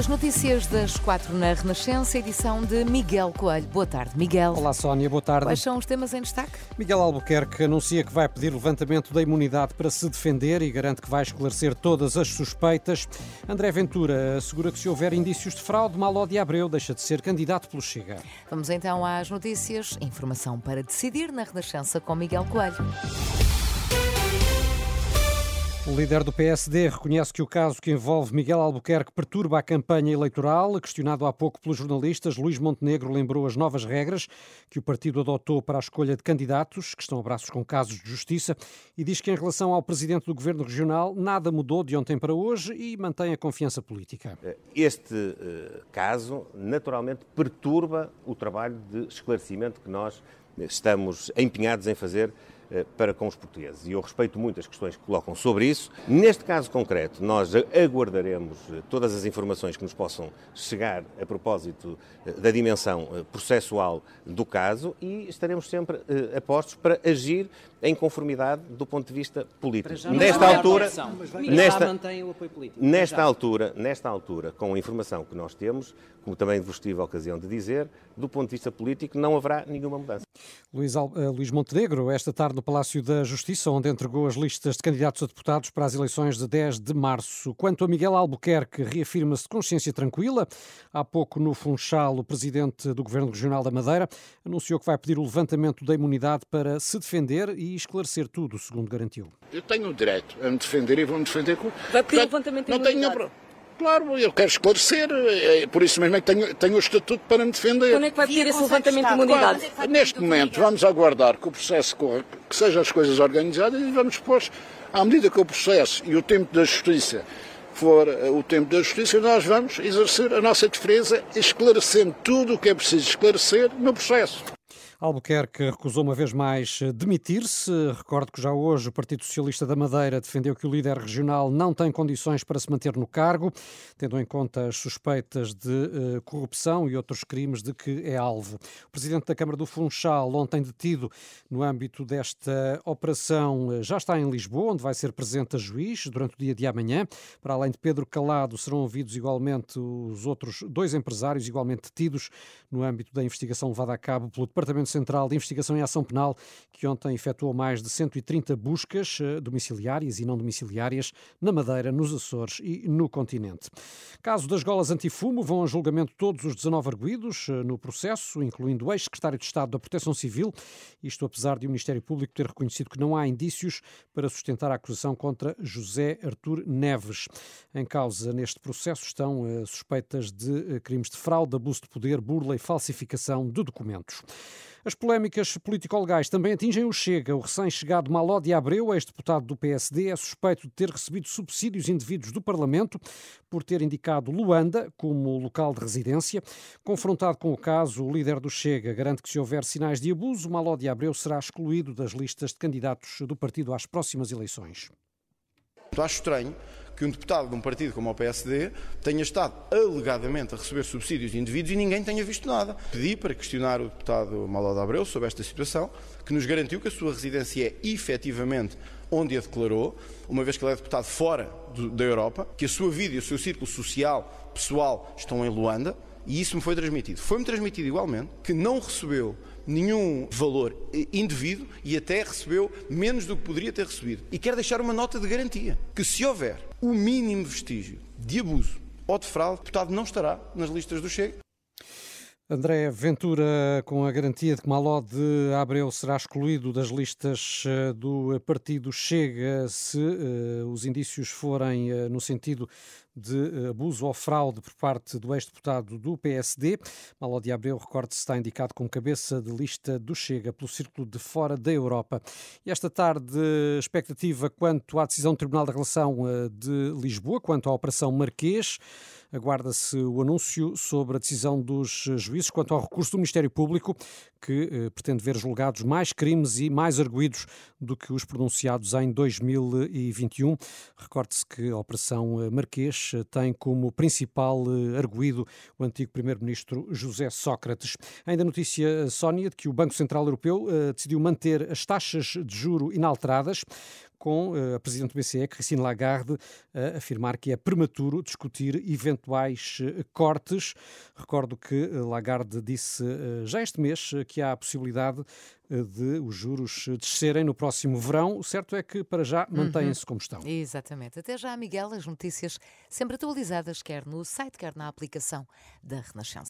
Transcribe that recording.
As notícias das quatro na Renascença, edição de Miguel Coelho. Boa tarde, Miguel. Olá, Sónia, boa tarde. Quais são os temas em destaque? Miguel Albuquerque anuncia que vai pedir levantamento da imunidade para se defender e garante que vai esclarecer todas as suspeitas. André Ventura assegura que se houver indícios de fraude, Maló de Abreu deixa de ser candidato pelo Chega. Vamos então às notícias. Informação para decidir na Renascença com Miguel Coelho. O líder do PSD reconhece que o caso que envolve Miguel Albuquerque perturba a campanha eleitoral. Questionado há pouco pelos jornalistas, Luís Montenegro lembrou as novas regras que o partido adotou para a escolha de candidatos, que estão a braços com casos de justiça, e diz que em relação ao presidente do governo regional, nada mudou de ontem para hoje e mantém a confiança política. Este uh, caso, naturalmente, perturba o trabalho de esclarecimento que nós estamos empenhados em fazer eh, para com os portugueses. E eu respeito muito as questões que colocam sobre isso. Neste caso concreto, nós aguardaremos eh, todas as informações que nos possam chegar a propósito eh, da dimensão processual do caso e estaremos sempre apostos para agir em conformidade do ponto de vista político. Nesta altura, nesta, nesta altura, nesta altura, com a informação que nós temos, como também vos tive a ocasião de dizer, do ponto de vista político não haverá nenhuma mudança. Luís, uh, Luís Montenegro, esta tarde no Palácio da Justiça, onde entregou as listas de candidatos a deputados para as eleições de 10 de março. Quanto a Miguel Albuquerque, reafirma-se de consciência tranquila. Há pouco, no Funchal, o presidente do Governo Regional da Madeira anunciou que vai pedir o levantamento da imunidade para se defender e esclarecer tudo, segundo garantiu. Eu tenho o direito a me defender e vou-me defender com. Vai pedir levantamento não tenho Claro, eu quero esclarecer, é por isso mesmo é que tenho, tenho o estatuto para me defender. Quando é que vai pedir esse levantamento de imunidade? Claro, neste momento, vamos aguardar que o processo corra, que sejam as coisas organizadas e vamos depois, à medida que o processo e o tempo da justiça for eh, o tempo da justiça, nós vamos exercer a nossa defesa, esclarecendo tudo o que é preciso esclarecer no processo. Albuquerque recusou uma vez mais demitir-se. Recordo que já hoje o Partido Socialista da Madeira defendeu que o líder regional não tem condições para se manter no cargo, tendo em conta as suspeitas de uh, corrupção e outros crimes de que é alvo. O presidente da Câmara do Funchal, ontem detido no âmbito desta operação, eh, já está em Lisboa, onde vai ser presente a juiz durante o dia de amanhã. Para além de Pedro Calado, serão ouvidos igualmente os outros dois empresários, igualmente detidos no âmbito da investigação levada a cabo pelo Departamento Central de Investigação e Ação Penal, que ontem efetuou mais de 130 buscas eh, domiciliárias e não domiciliárias na Madeira, nos Açores e no continente. Caso das golas antifumo, vão a julgamento todos os 19 arguídos eh, no processo, incluindo o ex-secretário de Estado da Proteção Civil, isto apesar de o Ministério Público ter reconhecido que não há indícios para sustentar a acusação contra José Artur Neves. Em causa neste processo estão eh, suspeitas de crimes de fraude, abuso de poder, burla e falsificação de documentos. As polémicas político-legais também atingem o Chega. O recém-chegado Maló de Abreu, ex-deputado do PSD, é suspeito de ter recebido subsídios indevidos do Parlamento por ter indicado Luanda como local de residência. Confrontado com o caso, o líder do Chega garante que se houver sinais de abuso, Maló de Abreu será excluído das listas de candidatos do partido às próximas eleições. Acho estranho que um deputado de um partido como o PSD tenha estado alegadamente a receber subsídios indevidos e ninguém tenha visto nada. Pedi para questionar o deputado Maló de Abreu sobre esta situação, que nos garantiu que a sua residência é efetivamente onde a declarou, uma vez que ele é deputado fora do, da Europa, que a sua vida e o seu círculo social, pessoal, estão em Luanda, e isso me foi transmitido. Foi-me transmitido igualmente que não recebeu nenhum valor indevido e até recebeu menos do que poderia ter recebido. E quero deixar uma nota de garantia: que se houver o mínimo vestígio de abuso ou de fraude, o deputado não estará nas listas do Chega. André Ventura, com a garantia de que Maló de Abreu será excluído das listas eh, do partido Chega se uh, os indícios forem uh, no sentido de abuso ou fraude por parte do ex-deputado do PSD. Maló de Abreu, recorde-se, está indicado como cabeça de lista do Chega pelo Círculo de Fora da Europa. E esta tarde, expectativa quanto à decisão do Tribunal da Relação de Lisboa, quanto à Operação Marquês. Aguarda-se o anúncio sobre a decisão dos juízes quanto ao recurso do Ministério Público que pretende ver julgados mais crimes e mais arguídos do que os pronunciados em 2021. Recorde-se que a Operação Marquês tem como principal arguído o antigo primeiro-ministro José Sócrates. Ainda notícia, Sónia, de que o Banco Central Europeu decidiu manter as taxas de juro inalteradas com eh, a Presidente do BCE, Christine Lagarde, a afirmar que é prematuro discutir eventuais eh, cortes. Recordo que eh, Lagarde disse já este mês que há a possibilidade de os juros descerem no próximo verão. O certo é que, para já, mantêm-se uhum. como estão. Exatamente. Até já, Miguel, as notícias sempre atualizadas, quer no site, quer na aplicação da Renascença.